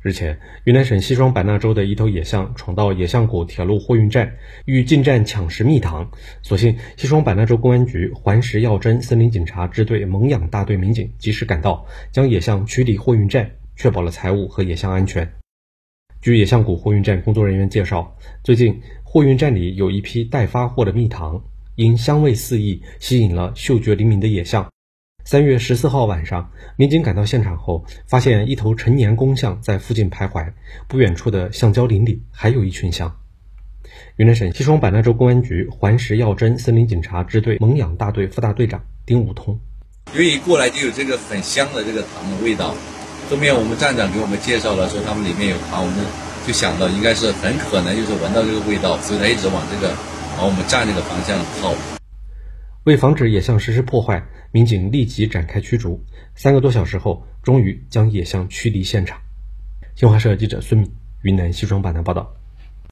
日前，云南省西双版纳州的一头野象闯到野象谷铁路货运站，欲进站抢食蜜糖。所幸，西双版纳州公安局环石药侦森林警察支队蒙养大队民警及时赶到，将野象驱离货运站，确保了财物和野象安全。据野象谷货运站工作人员介绍，最近货运站里有一批待发货的蜜糖，因香味四溢，吸引了嗅觉灵敏的野象。三月十四号晚上，民警赶到现场后，发现一头成年公象在附近徘徊。不远处的橡胶林里还有一群象。云南省西双版纳州公安局环石药侦森林警察支队蒙养大队副大队长丁武通：由于过来就有这个很香的这个糖的味道，后面我们站长给我们介绍了说他们里面有糖，我们就想到应该是很可能就是闻到这个味道，所以他一直往这个往我们站这个方向靠。为防止野象实施破坏，民警立即展开驱逐。三个多小时后，终于将野象驱离现场。新华社记者孙敏，云南西双版纳报道。